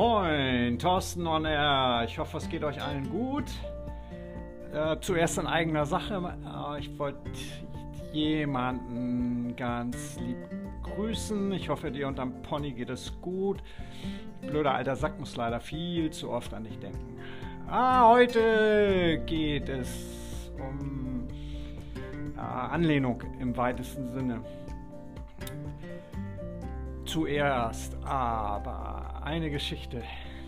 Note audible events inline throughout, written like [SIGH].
Moin, Thorsten on Air. Ich hoffe, es geht euch allen gut. Äh, zuerst in eigener Sache. Äh, ich wollte jemanden ganz lieb grüßen. Ich hoffe, dir und am Pony geht es gut. Blöder alter Sack muss leider viel zu oft an dich denken. Ah, heute geht es um äh, Anlehnung im weitesten Sinne. Zuerst aber eine Geschichte.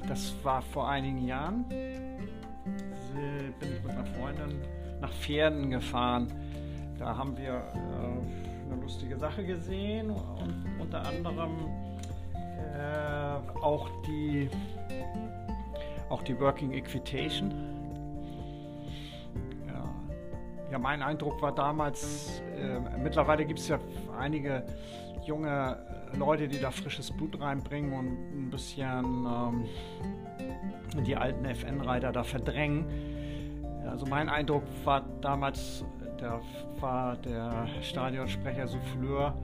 Das war vor einigen Jahren. Bin ich mit einer Freundin nach Pferden gefahren. Da haben wir äh, eine lustige Sache gesehen und unter anderem äh, auch die auch die Working Equitation. Ja mein Eindruck war damals, äh, mittlerweile gibt es ja einige junge Leute, die da frisches Blut reinbringen und ein bisschen ähm, die alten FN-Reiter da verdrängen. Also mein Eindruck war damals, da war der Stadionsprecher Souffleur,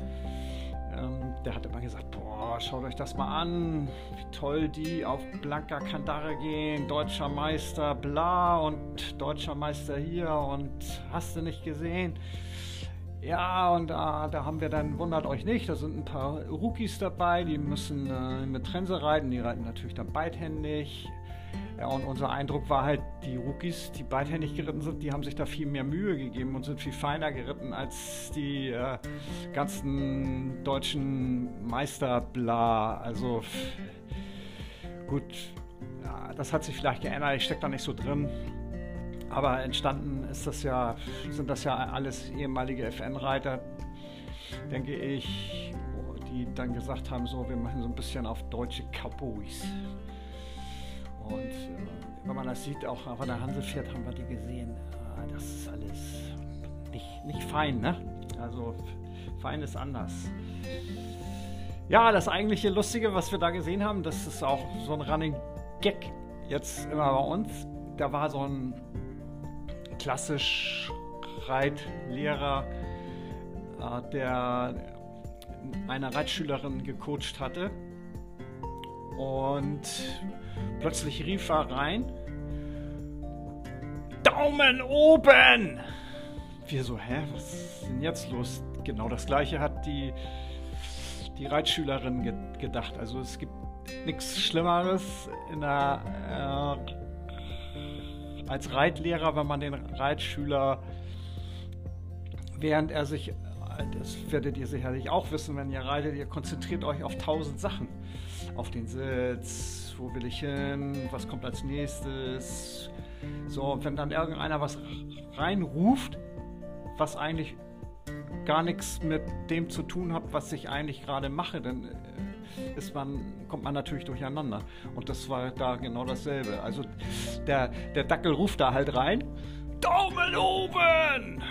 der hat immer gesagt, boah, schaut euch das mal an, wie toll die auf Blanca Candare gehen, deutscher Meister, bla und deutscher Meister hier und hast du nicht gesehen. Ja, und da, da haben wir dann, wundert euch nicht, da sind ein paar Rookies dabei, die müssen äh, mit Trense reiten, die reiten natürlich dann beidhändig. Ja, und unser Eindruck war halt, die Rookies, die beidhändig geritten sind, die haben sich da viel mehr Mühe gegeben und sind viel feiner geritten als die äh, ganzen deutschen Meister, bla. Also gut, ja, das hat sich vielleicht geändert, ich stecke da nicht so drin. Aber entstanden ist das ja, sind das ja alles ehemalige FN-Reiter, denke ich, die dann gesagt haben, so, wir machen so ein bisschen auf deutsche Cowboys. Und äh, wenn man das sieht, auch auf der Hansefährt haben wir die gesehen. Äh, das ist alles nicht, nicht fein, ne? Also fein ist anders. Ja, das eigentliche Lustige, was wir da gesehen haben, das ist auch so ein Running Gag jetzt immer bei uns. Da war so ein klassisch Reitlehrer, äh, der eine Reitschülerin gecoacht hatte. Und plötzlich rief er rein: Daumen oben! Wir so, hä, was ist denn jetzt los? Genau das gleiche hat die, die Reitschülerin ge gedacht. Also es gibt nichts Schlimmeres der äh, als Reitlehrer, wenn man den Reitschüler, während er sich, das werdet ihr sicherlich auch wissen, wenn ihr reitet, ihr konzentriert euch auf tausend Sachen. Auf den Sitz, wo will ich hin, was kommt als nächstes. So, wenn dann irgendeiner was reinruft, was eigentlich gar nichts mit dem zu tun hat, was ich eigentlich gerade mache, dann äh, ist man, kommt man natürlich durcheinander. Und das war da genau dasselbe. Also der, der Dackel ruft da halt rein, Daumen oben!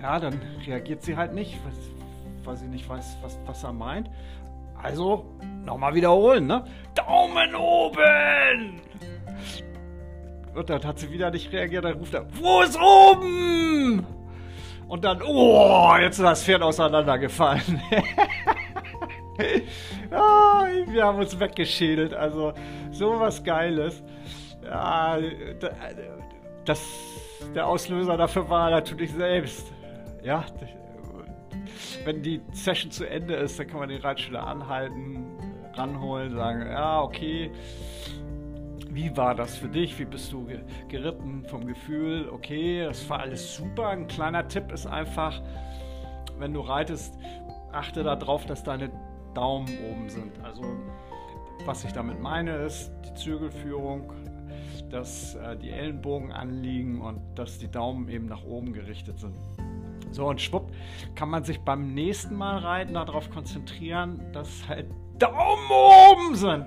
Ja, dann reagiert sie halt nicht, weil sie nicht weiß, was, was er meint. Also nochmal wiederholen, ne? Daumen oben! Und dann hat sie wieder nicht reagiert, dann ruft er, wo ist oben? Und dann, oh, jetzt ist das Pferd auseinandergefallen. [LAUGHS] ah, wir haben uns weggeschädelt. Also sowas Geiles. Ja, das, der Auslöser dafür war natürlich selbst. Ja, wenn die Session zu Ende ist, dann kann man den Reitschüler anhalten, ranholen, sagen, ja, okay, wie war das für dich? Wie bist du geritten vom Gefühl? Okay, das war alles super. Ein kleiner Tipp ist einfach, wenn du reitest, achte darauf, dass deine Daumen oben sind. Also was ich damit meine ist die Zügelführung, dass äh, die Ellenbogen anliegen und dass die Daumen eben nach oben gerichtet sind. So und schwupp kann man sich beim nächsten Mal reiten darauf konzentrieren, dass halt Daumen oben sind.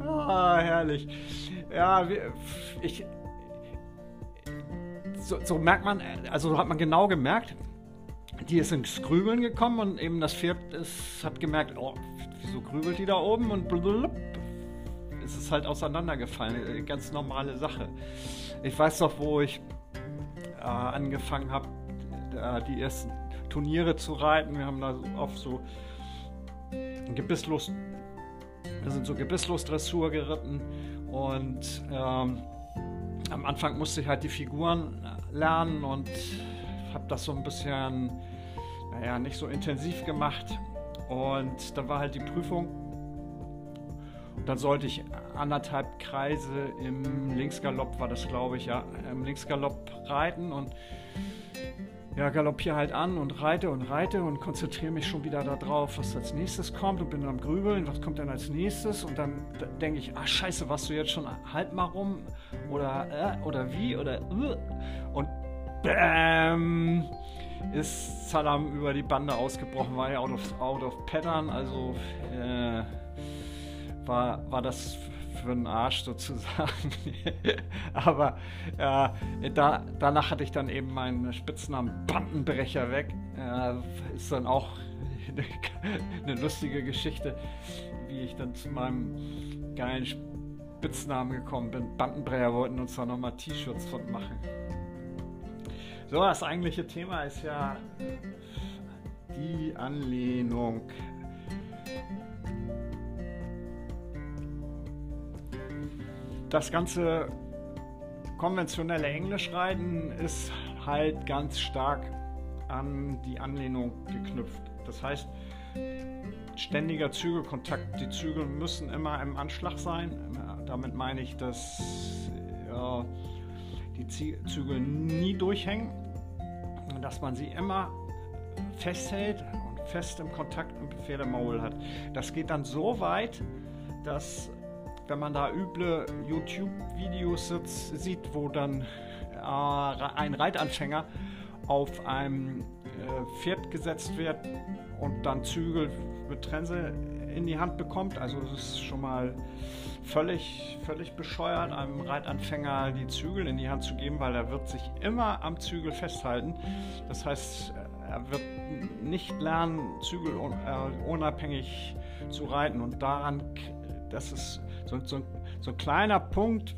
[LAUGHS] ah, herrlich. Ja, ich. So, so merkt man, also hat man genau gemerkt, die ist ins Grübeln gekommen und eben das Pferd ist, hat gemerkt, oh, wieso grübelt die da oben und blub, ist es halt auseinandergefallen. Ganz normale Sache. Ich weiß doch, wo ich äh, angefangen habe, äh, die ersten Turniere zu reiten. Wir haben da auf so gebisslos, wir sind so gebisslos Dressur geritten und ähm, am Anfang musste ich halt die Figuren lernen und habe das so ein bisschen, naja, nicht so intensiv gemacht. Und dann war halt die Prüfung. Dann sollte ich anderthalb Kreise im Linksgalopp, war das glaube ich, ja, im Linksgalopp reiten und ja, galoppiere halt an und reite und reite und konzentriere mich schon wieder darauf, was als nächstes kommt und bin am Grübeln, was kommt denn als nächstes? Und dann denke ich, ah scheiße, warst du jetzt schon halb mal rum oder äh, oder wie oder äh, und bäm ist Salam über die Bande ausgebrochen, war ja out of, out of pattern, also äh, war, war das für einen Arsch sozusagen. [LAUGHS] Aber äh, da, danach hatte ich dann eben meinen Spitznamen Bandenbrecher weg. Äh, ist dann auch [LAUGHS] eine, eine, lustige Geschichte, wie ich dann zu meinem geilen Spitznamen gekommen bin. Bandenbrecher wollten uns da nochmal T-Shirts von machen. So, das eigentliche Thema ist ja die Anlehnung das ganze konventionelle Englischreiten ist halt ganz stark an die Anlehnung geknüpft. Das heißt, ständiger Zügelkontakt. Die Zügel müssen immer im Anschlag sein. Damit meine ich, dass ja, die Zügel nie durchhängen, dass man sie immer festhält und fest im Kontakt im Pferdemaul hat. Das geht dann so weit, dass wenn man da üble YouTube-Videos sieht, wo dann äh, ein Reitanfänger auf einem äh, Pferd gesetzt wird und dann Zügel mit Trense in die Hand bekommt. Also es ist schon mal völlig, völlig bescheuert, einem Reitanfänger die Zügel in die Hand zu geben, weil er wird sich immer am Zügel festhalten. Das heißt, er wird nicht lernen, Zügel äh, unabhängig zu reiten. Und daran, das ist so, so, so ein kleiner Punkt,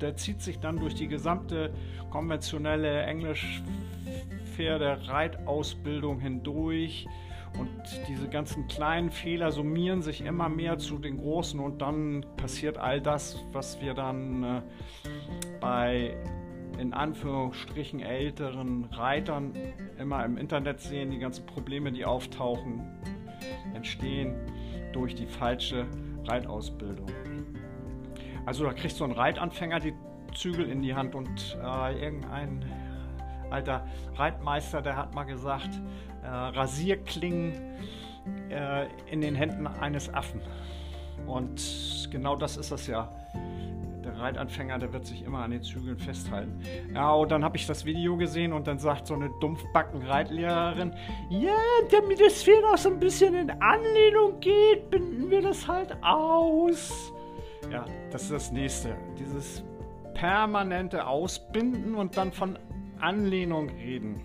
der zieht sich dann durch die gesamte konventionelle Englisch-Pferde-Reitausbildung hindurch. Und diese ganzen kleinen Fehler summieren sich immer mehr zu den großen und dann passiert all das, was wir dann äh, bei in Anführungsstrichen älteren Reitern immer im Internet sehen. Die ganzen Probleme, die auftauchen, entstehen durch die falsche Reitausbildung. Also da kriegt so ein Reitanfänger die Zügel in die Hand und äh, irgendein alter Reitmeister, der hat mal gesagt, äh, Rasierklingen äh, in den Händen eines Affen. Und genau das ist es ja. Der Reitanfänger, der wird sich immer an den Zügeln festhalten. Ja, und dann habe ich das Video gesehen und dann sagt so eine Dumpfbacken-Reitlehrerin, ja, damit das Pferd auch so ein bisschen in Anlehnung geht, binden wir das halt aus. Ja, das ist das nächste. Dieses permanente Ausbinden und dann von Anlehnung reden.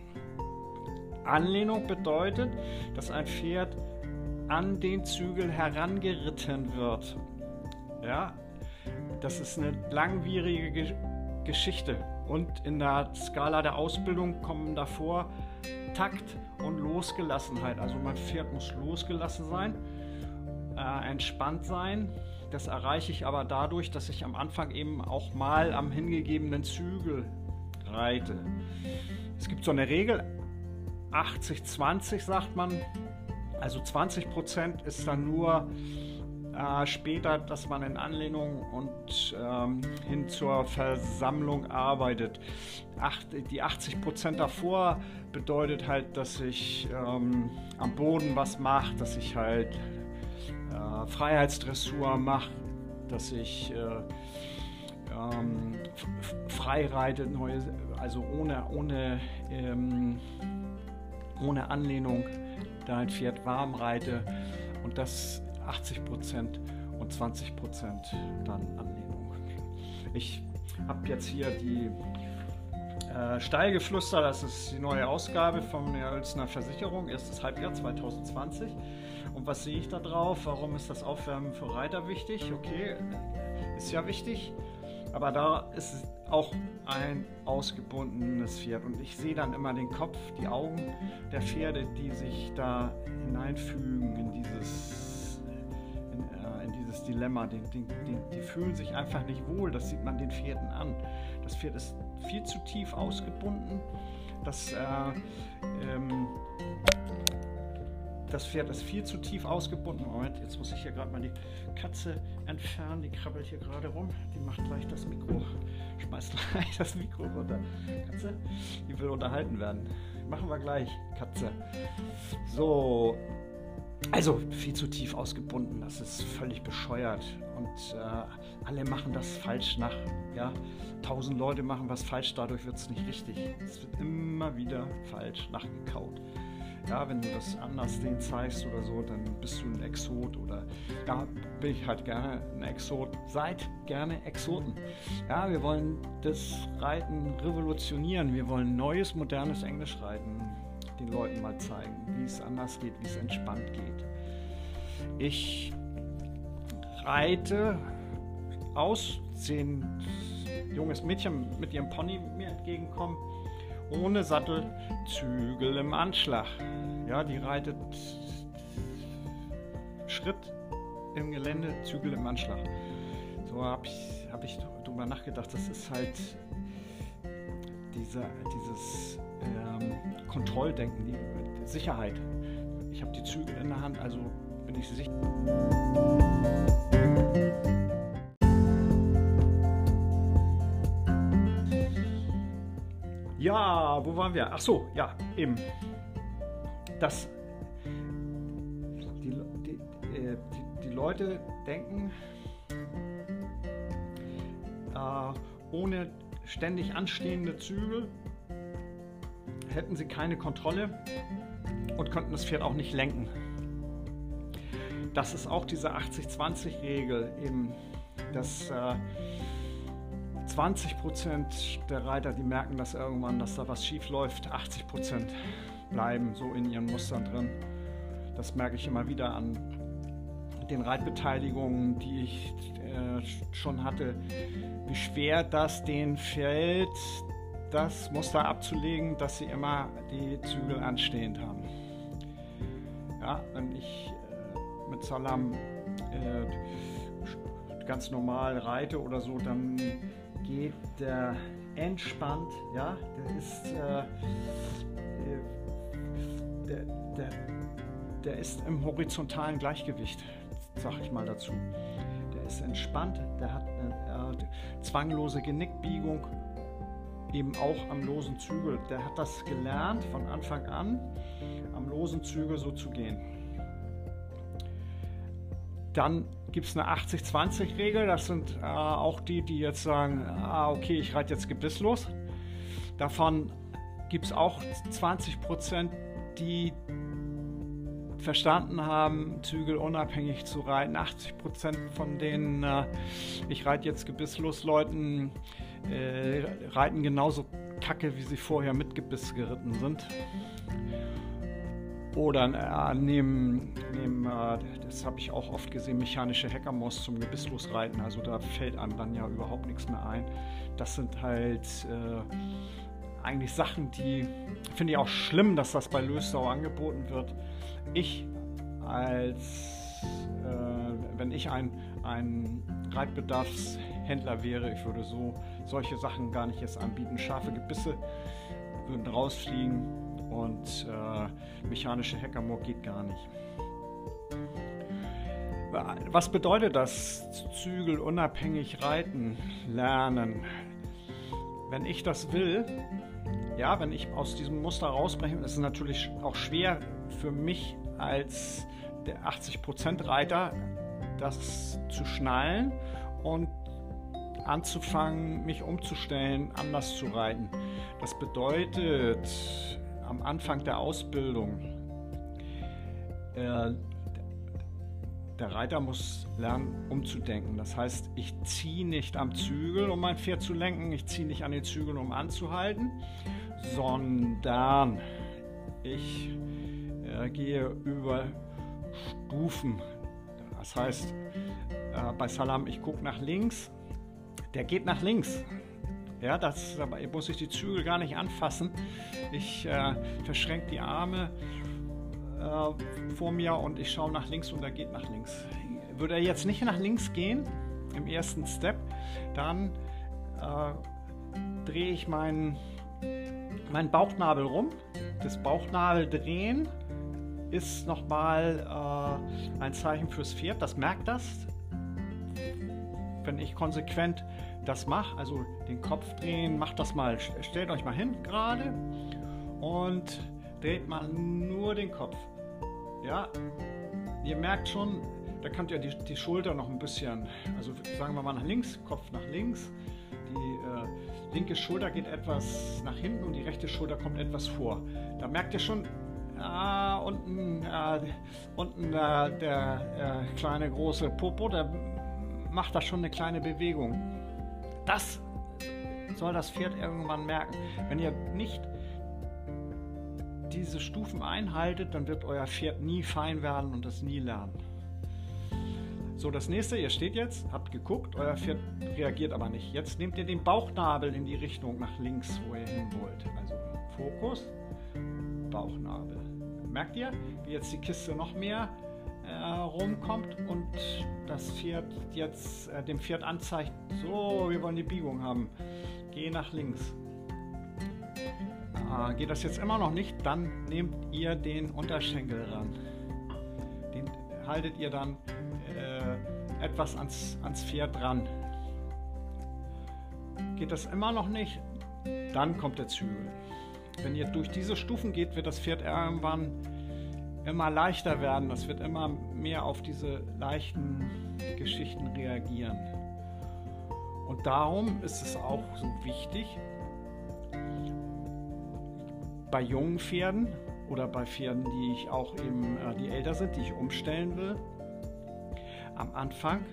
Anlehnung bedeutet, dass ein Pferd an den Zügel herangeritten wird. Ja, das ist eine langwierige Ge Geschichte. Und in der Skala der Ausbildung kommen davor Takt und Losgelassenheit. Also mein Pferd muss losgelassen sein, äh, entspannt sein, das erreiche ich aber dadurch, dass ich am Anfang eben auch mal am hingegebenen Zügel reite. Es gibt so eine Regel, 80-20 sagt man. Also 20% ist dann nur äh, später, dass man in Anlehnung und ähm, hin zur Versammlung arbeitet. Acht, die 80% davor bedeutet halt, dass ich ähm, am Boden was mache, dass ich halt äh, Freiheitsdressur mache, dass ich äh, ähm, frei reite, neue, also ohne, ohne, ähm, ohne Anlehnung dein Pferd warm reite und das 80 Prozent und 20 Prozent dann Anlehnung. Ich habe jetzt hier die äh, das ist die neue Ausgabe von der Ölzner Versicherung, erstes Halbjahr 2020. Und was sehe ich da drauf? Warum ist das Aufwärmen für Reiter wichtig? Okay, ist ja wichtig. Aber da ist auch ein ausgebundenes Pferd. Und ich sehe dann immer den Kopf, die Augen der Pferde, die sich da hineinfügen in dieses dieses Dilemma. Die, die, die, die, fühlen sich einfach nicht wohl. Das sieht man den Pferden an. Das Pferd ist viel zu tief ausgebunden. Das, äh, ähm, das Pferd ist viel zu tief ausgebunden. Moment, jetzt muss ich hier gerade mal die Katze entfernen. Die krabbelt hier gerade rum. Die macht gleich das Mikro, schmeißt gleich das Mikro runter. Katze, die will unterhalten werden. Machen wir gleich, Katze. So, also viel zu tief ausgebunden, das ist völlig bescheuert. Und äh, alle machen das falsch nach. Ja? Tausend Leute machen was falsch, dadurch wird es nicht richtig. Es wird immer wieder falsch nachgekaut. Ja, wenn du das anders denen zeigst oder so, dann bist du ein Exot oder ja, bin ich halt gerne ein Exot. Seid gerne Exoten. Ja, wir wollen das Reiten revolutionieren. Wir wollen neues, modernes Englisch reiten den Leuten mal zeigen, wie es anders geht, wie es entspannt geht. Ich reite aus, sehe ein junges Mädchen mit ihrem Pony mir entgegenkommen, ohne Sattel, Zügel im Anschlag. Ja, die reitet Schritt im Gelände, Zügel im Anschlag. So habe ich, hab ich drüber nachgedacht, das ist halt dieser, dieses ähm, Kontrolldenken, die, Sicherheit. Ich habe die Züge in der Hand, also bin ich sicher. Ja, wo waren wir? Ach so, ja, eben. Das, die, die, äh, die, die Leute denken, äh, ohne ständig anstehende Zügel hätten sie keine Kontrolle und könnten das Pferd auch nicht lenken. Das ist auch diese 80-20-Regel, eben, dass äh, 20% der Reiter, die merken das irgendwann, dass da was schief läuft, 80% bleiben so in ihren Mustern drin. Das merke ich immer wieder an den Reitbeteiligungen, die ich äh, schon hatte, wie schwer das den fällt, das Muster abzulegen, dass sie immer die Zügel anstehend haben. Ja, wenn ich äh, mit Salam äh, ganz normal reite oder so, dann geht der entspannt, ja, der ist, äh, der, der, der ist im horizontalen Gleichgewicht, sag ich mal dazu. Der ist entspannt, der hat eine äh, zwanglose Genickbiegung eben auch am losen Zügel. Der hat das gelernt von Anfang an, am losen Zügel so zu gehen. Dann gibt es eine 80-20-Regel. Das sind äh, auch die, die jetzt sagen, ah, okay, ich reite jetzt gebisslos. Davon gibt es auch 20 Prozent, die verstanden haben, Zügel unabhängig zu reiten. 80 Prozent von denen, äh, ich reite jetzt gebisslos Leuten, äh, reiten genauso kacke, wie sie vorher mit Gebiss geritten sind. Oder äh, nehmen, nehmen äh, das habe ich auch oft gesehen, mechanische Hackermoss zum gebisslos reiten. Also da fällt einem dann ja überhaupt nichts mehr ein. Das sind halt äh, eigentlich Sachen, die finde ich auch schlimm, dass das bei Lösau angeboten wird. Ich als, äh, wenn ich ein, ein Reitbedarfshändler wäre, ich würde so solche Sachen gar nicht erst anbieten. Scharfe Gebisse würden rausfliegen und äh, mechanische Hackermoor geht gar nicht. Was bedeutet das? Zügel unabhängig reiten lernen. Wenn ich das will, ja, wenn ich aus diesem Muster rausbreche, ist es natürlich auch schwer für mich als der 80% Reiter, das zu schnallen und anzufangen, mich umzustellen, anders zu reiten. Das bedeutet am Anfang der Ausbildung, äh, der Reiter muss lernen, umzudenken. Das heißt, ich ziehe nicht am Zügel, um mein Pferd zu lenken, ich ziehe nicht an den Zügeln, um anzuhalten, sondern ich äh, gehe über Stufen. Das heißt, äh, bei Salam, ich gucke nach links, der geht nach links. Ja, das dabei muss ich die Zügel gar nicht anfassen. Ich äh, verschränke die Arme äh, vor mir und ich schaue nach links und er geht nach links. würde er jetzt nicht nach links gehen im ersten Step, dann äh, drehe ich meinen, meinen Bauchnabel rum. Das Bauchnabel drehen ist nochmal äh, ein Zeichen fürs Pferd. Das merkt das, wenn ich konsequent das mache. Also den Kopf drehen, macht das mal. Stellt euch mal hin gerade und dreht mal nur den Kopf. Ja, ihr merkt schon, da könnt ihr die, die Schulter noch ein bisschen, also sagen wir mal nach links, Kopf nach links. Die äh, linke Schulter geht etwas nach hinten und die rechte Schulter kommt etwas vor. Da merkt ihr schon, ah, unten, äh, unten äh, der äh, kleine große Popo, der macht da schon eine kleine Bewegung. Das soll das Pferd irgendwann merken. Wenn ihr nicht diese Stufen einhaltet, dann wird euer Pferd nie fein werden und das nie lernen. So, das nächste, ihr steht jetzt, habt geguckt, euer Pferd reagiert aber nicht. Jetzt nehmt ihr den Bauchnabel in die Richtung nach links, wo ihr hin wollt. Also Fokus, Bauchnabel. Merkt ihr, wie jetzt die Kiste noch mehr rumkommt und das Pferd jetzt äh, dem Pferd anzeigt, so, wir wollen die Biegung haben. Geh nach links. Äh, geht das jetzt immer noch nicht, dann nehmt ihr den Unterschenkel ran. Den haltet ihr dann äh, etwas ans, ans Pferd dran. Geht das immer noch nicht, dann kommt der Zügel. Wenn ihr durch diese Stufen geht, wird das Pferd irgendwann immer leichter werden. Das wird immer mehr auf diese leichten Geschichten reagieren. Und darum ist es auch so wichtig, bei jungen Pferden oder bei Pferden, die ich auch eben, äh, die älter sind, die ich umstellen will, am Anfang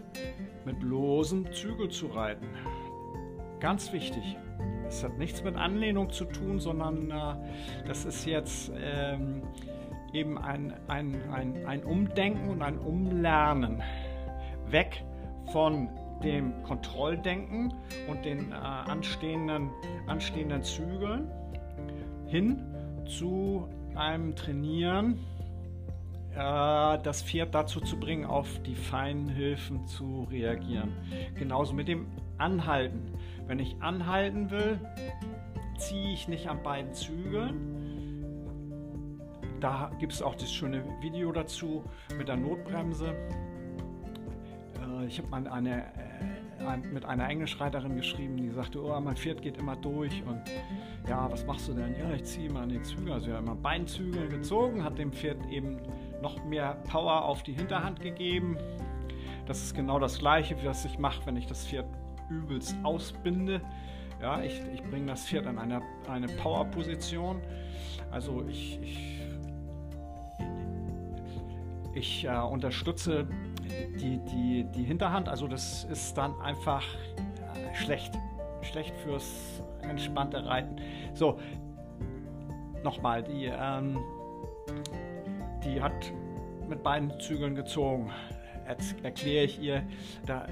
mit losem Zügel zu reiten. Ganz wichtig. Es hat nichts mit Anlehnung zu tun, sondern äh, das ist jetzt ähm, eben ein, ein, ein, ein Umdenken und ein Umlernen. Weg von dem Kontrolldenken und den äh, anstehenden, anstehenden Zügeln hin zu einem Trainieren, äh, das Pferd dazu zu bringen, auf die feinen Hilfen zu reagieren. Genauso mit dem Anhalten. Wenn ich anhalten will, ziehe ich nicht an beiden Zügeln. Da gibt es auch das schöne Video dazu mit der Notbremse. Äh, ich habe mal eine mit einer Englischreiterin geschrieben, die sagte, oh, mein Pferd geht immer durch und ja, was machst du denn? Ja, ich ziehe immer an den Zügel. Also hat immer Beinzügel gezogen, hat dem Pferd eben noch mehr Power auf die Hinterhand gegeben. Das ist genau das gleiche, was ich mache, wenn ich das Pferd übelst ausbinde. Ja, ich, ich bringe das Pferd in eine, eine Power-Position. Also ich, ich, ich äh, unterstütze die, die, die Hinterhand, also das ist dann einfach äh, schlecht. Schlecht fürs entspannte Reiten. So, nochmal, die, ähm, die hat mit beiden Zügeln gezogen. Jetzt erkläre ich ihr, da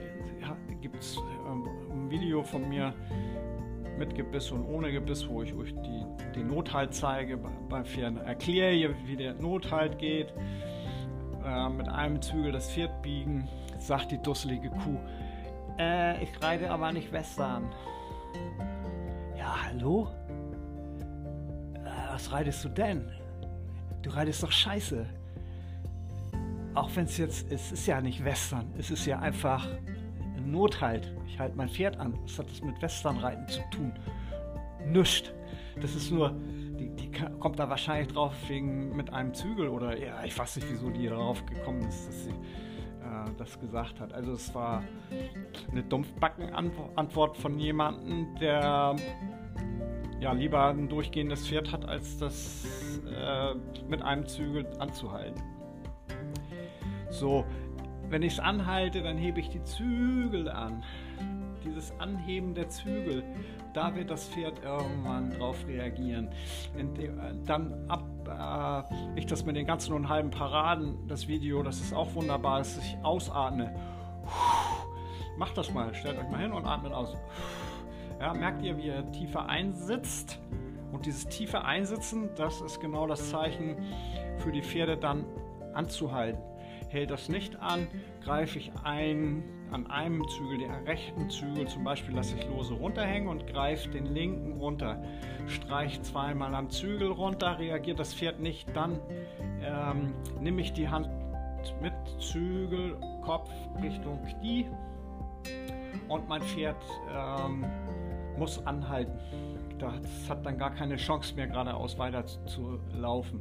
gibt es ähm, ein Video von mir mit Gebiss und ohne Gebiss, wo ich euch die, den Nothalt zeige beim Pferd. Erkläre ihr, wie der Nothalt geht äh, mit einem Zügel das Pferd biegen, sagt die dusselige Kuh. Äh, ich reite aber nicht Western. Ja, hallo? Äh, was reitest du denn? Du reitest doch scheiße. Auch wenn es jetzt, es ist ja nicht Western, es ist ja einfach ein Nothalt. Ich halte mein Pferd an. Was hat das mit Westernreiten zu tun? Nüscht. Das ist nur, die, die kommt da wahrscheinlich drauf wegen mit einem Zügel oder ja, ich weiß nicht, wieso die darauf gekommen ist, dass sie äh, das gesagt hat. Also es war eine Dumpfbacken-Antwort von jemandem, der ja lieber ein durchgehendes Pferd hat, als das äh, mit einem Zügel anzuhalten. So, wenn ich es anhalte, dann hebe ich die Zügel an. Dieses Anheben der Zügel da wird das Pferd irgendwann drauf reagieren. Dann ab, äh, ich das mit den ganzen und halben Paraden, das Video, das ist auch wunderbar, dass ich ausatme. Macht das mal, stellt euch mal hin und atmet aus. Ja, merkt ihr, wie ihr tiefer einsitzt? Und dieses tiefe Einsitzen, das ist genau das Zeichen für die Pferde dann anzuhalten. Hält das nicht an, greife ich ein, an einem Zügel, den rechten Zügel zum Beispiel, lasse ich lose runterhängen und greife den linken runter. Streiche zweimal am Zügel runter, reagiert das Pferd nicht, dann ähm, nehme ich die Hand mit Zügel, Kopf Richtung Knie und mein Pferd ähm, muss anhalten. Das hat dann gar keine Chance mehr geradeaus weiter zu laufen.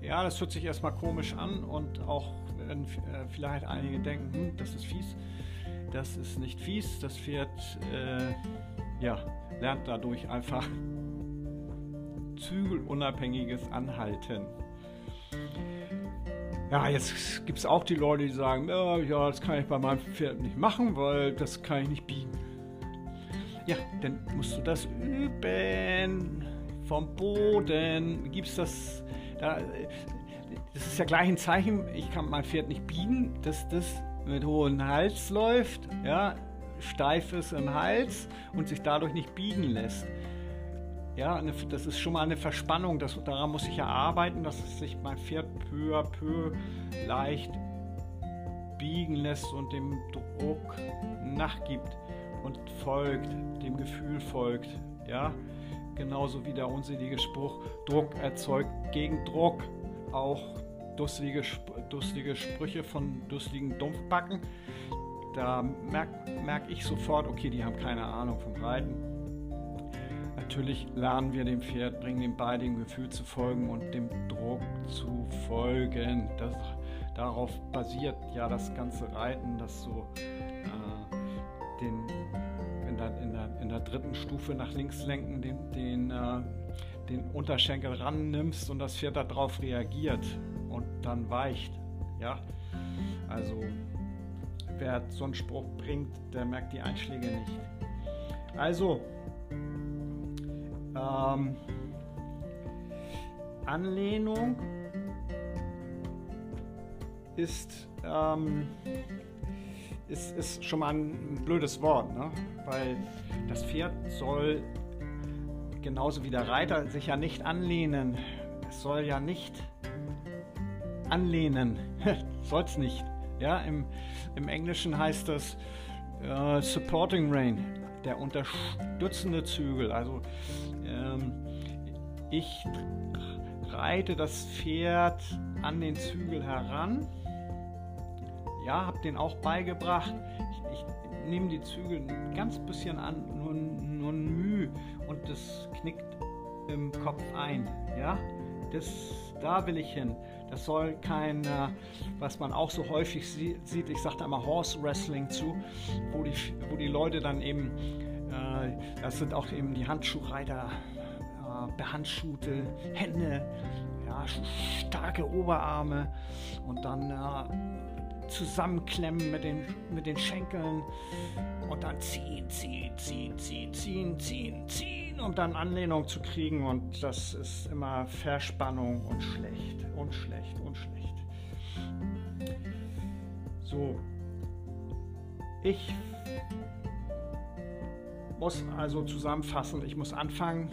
Ja, das hört sich erstmal komisch an und auch wenn äh, vielleicht einige denken, hm, das ist fies. Das ist nicht fies. Das Pferd äh, ja, lernt dadurch einfach zügelunabhängiges Anhalten. Ja, jetzt gibt es auch die Leute, die sagen, ja, ja, das kann ich bei meinem Pferd nicht machen, weil das kann ich nicht biegen. Ja, dann musst du das üben. Vom Boden gibt es das. Da, das ist ja gleich ein Zeichen, ich kann mein Pferd nicht biegen, dass das mit hohem Hals läuft, ja, steif ist im Hals und sich dadurch nicht biegen lässt. Ja, das ist schon mal eine Verspannung, das, daran muss ich ja arbeiten, dass sich mein Pferd peu à peu leicht biegen lässt und dem Druck nachgibt und folgt, dem Gefühl folgt. Ja, genauso wie der unsinnige Spruch, Druck erzeugt Gegendruck. Auch dusselige, dusselige Sprüche von dusseligen Dumpfbacken. Da merke merk ich sofort, okay, die haben keine Ahnung vom Reiten. Natürlich lernen wir dem Pferd, bringen ihm bei, dem Gefühl zu folgen und dem Druck zu folgen. Das, darauf basiert ja das ganze Reiten, dass so den, in, der, in, der, in der dritten Stufe nach links lenken, den, den, äh, den Unterschenkel rannimmst und das Pferd darauf reagiert dann weicht. Ja, also wer so einen Spruch bringt, der merkt die Einschläge nicht. Also, ähm, Anlehnung ist ähm, ist, ist schon mal ein blödes Wort, ne? weil das Pferd soll genauso wie der Reiter sich ja nicht anlehnen. Es soll ja nicht anlehnen. [LAUGHS] soll es nicht. Ja, im, im Englischen heißt das äh, Supporting Rein, der unterstützende Zügel. Also ähm, ich reite das Pferd an den Zügel heran ja, habe den auch beigebracht. Ich, ich nehme die Zügel ein ganz bisschen an, nur, nur ein Mühe und das knickt im Kopf ein. Ja, das, da will ich hin. Das soll kein, äh, was man auch so häufig sieht, ich sage da immer Horse Wrestling zu, wo die, wo die Leute dann eben, äh, das sind auch eben die Handschuhreiter, äh, behandschuhte Hände, ja, starke Oberarme und dann zusammenklemmen mit den, mit den Schenkeln und dann ziehen, ziehen, ziehen, ziehen, ziehen, ziehen, ziehen, um dann Anlehnung zu kriegen. Und das ist immer Verspannung und schlecht und schlecht und schlecht. So, ich muss also zusammenfassen, ich muss anfangen,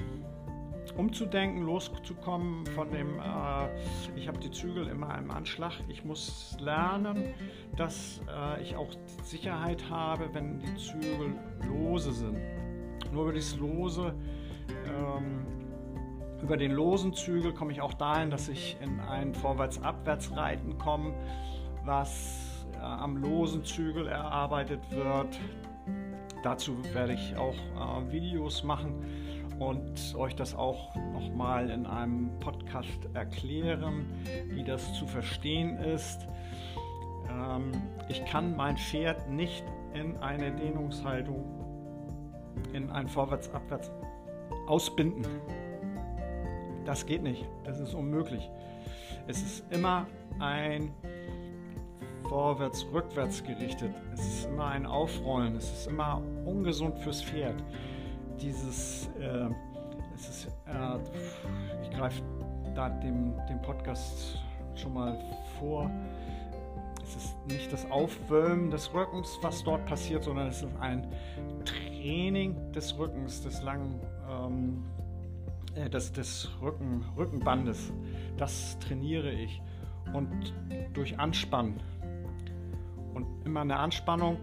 umzudenken, loszukommen von dem, äh, ich habe die Zügel immer im Anschlag. Ich muss lernen, dass äh, ich auch Sicherheit habe, wenn die Zügel lose sind. Nur über das lose, ähm, über den losen Zügel komme ich auch dahin, dass ich in ein Vorwärts-Abwärts-Reiten komme, was äh, am losen Zügel erarbeitet wird. Dazu werde ich auch äh, Videos machen und euch das auch nochmal in einem Podcast erklären, wie das zu verstehen ist. Ähm, ich kann mein Pferd nicht in eine Dehnungshaltung, in ein Vorwärts-Abwärts ausbinden. Das geht nicht. Das ist unmöglich. Es ist immer ein vorwärts-rückwärts gerichtet. Es ist immer ein Aufrollen. Es ist immer ungesund fürs Pferd dieses, äh, es ist, äh, ich greife da dem, dem Podcast schon mal vor. Es ist nicht das Aufwölmen des Rückens, was dort passiert, sondern es ist ein Training des Rückens, des langen, ähm, äh, des, des Rücken, Rückenbandes. Das trainiere ich. und durch Anspannen. Und immer eine Anspannung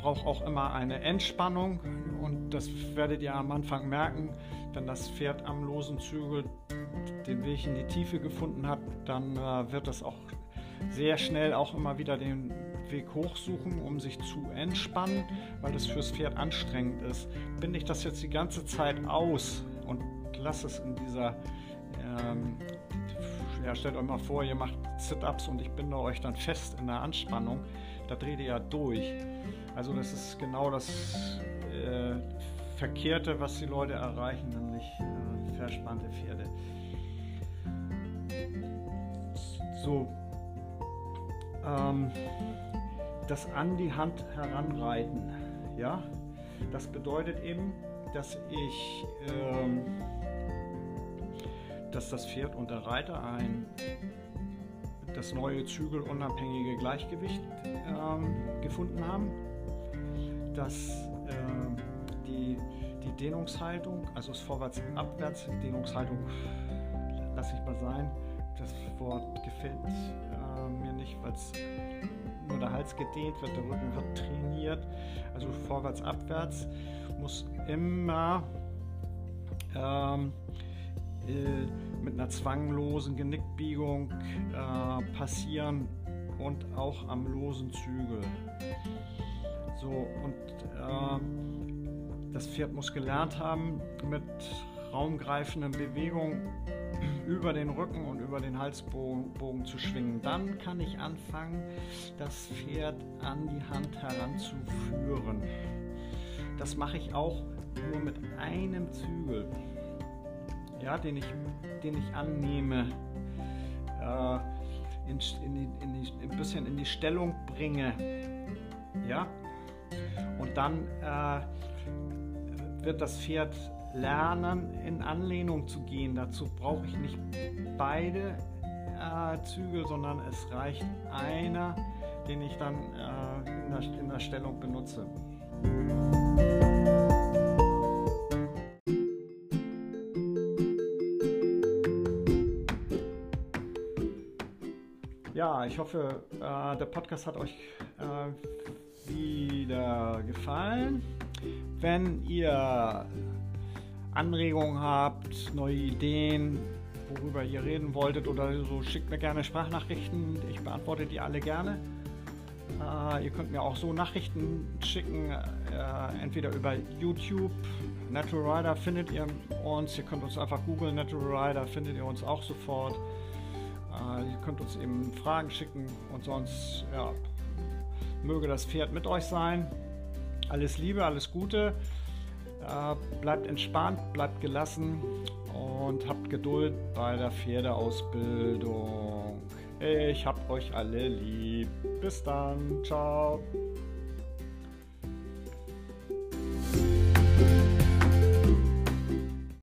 braucht auch immer eine Entspannung und das werdet ihr am Anfang merken, wenn das Pferd am losen Zügel den Weg in die Tiefe gefunden hat, dann äh, wird es auch sehr schnell auch immer wieder den Weg hochsuchen, um sich zu entspannen, weil das fürs Pferd anstrengend ist. Binde ich das jetzt die ganze Zeit aus und lasse es in dieser ähm, ja, stellt euch mal vor, ihr macht Sit-Ups und ich binde euch dann fest in der Anspannung. Da dreht ihr ja durch. Also das ist genau das äh, Verkehrte, was die Leute erreichen, nämlich äh, verspannte Pferde. So, ähm, das an die Hand heranreiten, ja, das bedeutet eben, dass ich ähm, dass das Pferd und der Reiter ein das neue zügelunabhängige Gleichgewicht ähm, gefunden haben, dass äh, die, die Dehnungshaltung, also das Vorwärts-Abwärts-Dehnungshaltung, lasse ich mal sein, das Wort gefällt äh, mir nicht, weil nur der Hals gedehnt wird, der Rücken wird trainiert, also vorwärts-abwärts muss immer ähm, äh, mit einer zwanglosen Genickbiegung äh, passieren und auch am losen Zügel. So, und äh, das Pferd muss gelernt haben, mit raumgreifenden Bewegungen über den Rücken und über den Halsbogen zu schwingen. Dann kann ich anfangen, das Pferd an die Hand heranzuführen. Das mache ich auch nur mit einem Zügel ja, den, ich, den ich annehme, äh, in, in die, in die, ein bisschen in die Stellung bringe. Ja? Und dann äh, wird das Pferd lernen, in Anlehnung zu gehen. Dazu brauche ich nicht beide äh, Zügel, sondern es reicht einer, den ich dann äh, in, der, in der Stellung benutze. Ich hoffe, äh, der Podcast hat euch äh, wieder gefallen. Wenn ihr Anregungen habt, neue Ideen, worüber ihr reden wolltet oder so, schickt mir gerne Sprachnachrichten. Ich beantworte die alle gerne. Äh, ihr könnt mir auch so Nachrichten schicken, äh, entweder über YouTube. Natural Rider findet ihr uns. Ihr könnt uns einfach googeln, Natural Rider findet ihr uns auch sofort. Äh, ihr könnt uns eben Fragen schicken und sonst ja, möge das Pferd mit euch sein. Alles Liebe, alles Gute. Äh, bleibt entspannt, bleibt gelassen und habt Geduld bei der Pferdeausbildung. Ich hab euch alle lieb. Bis dann. Ciao.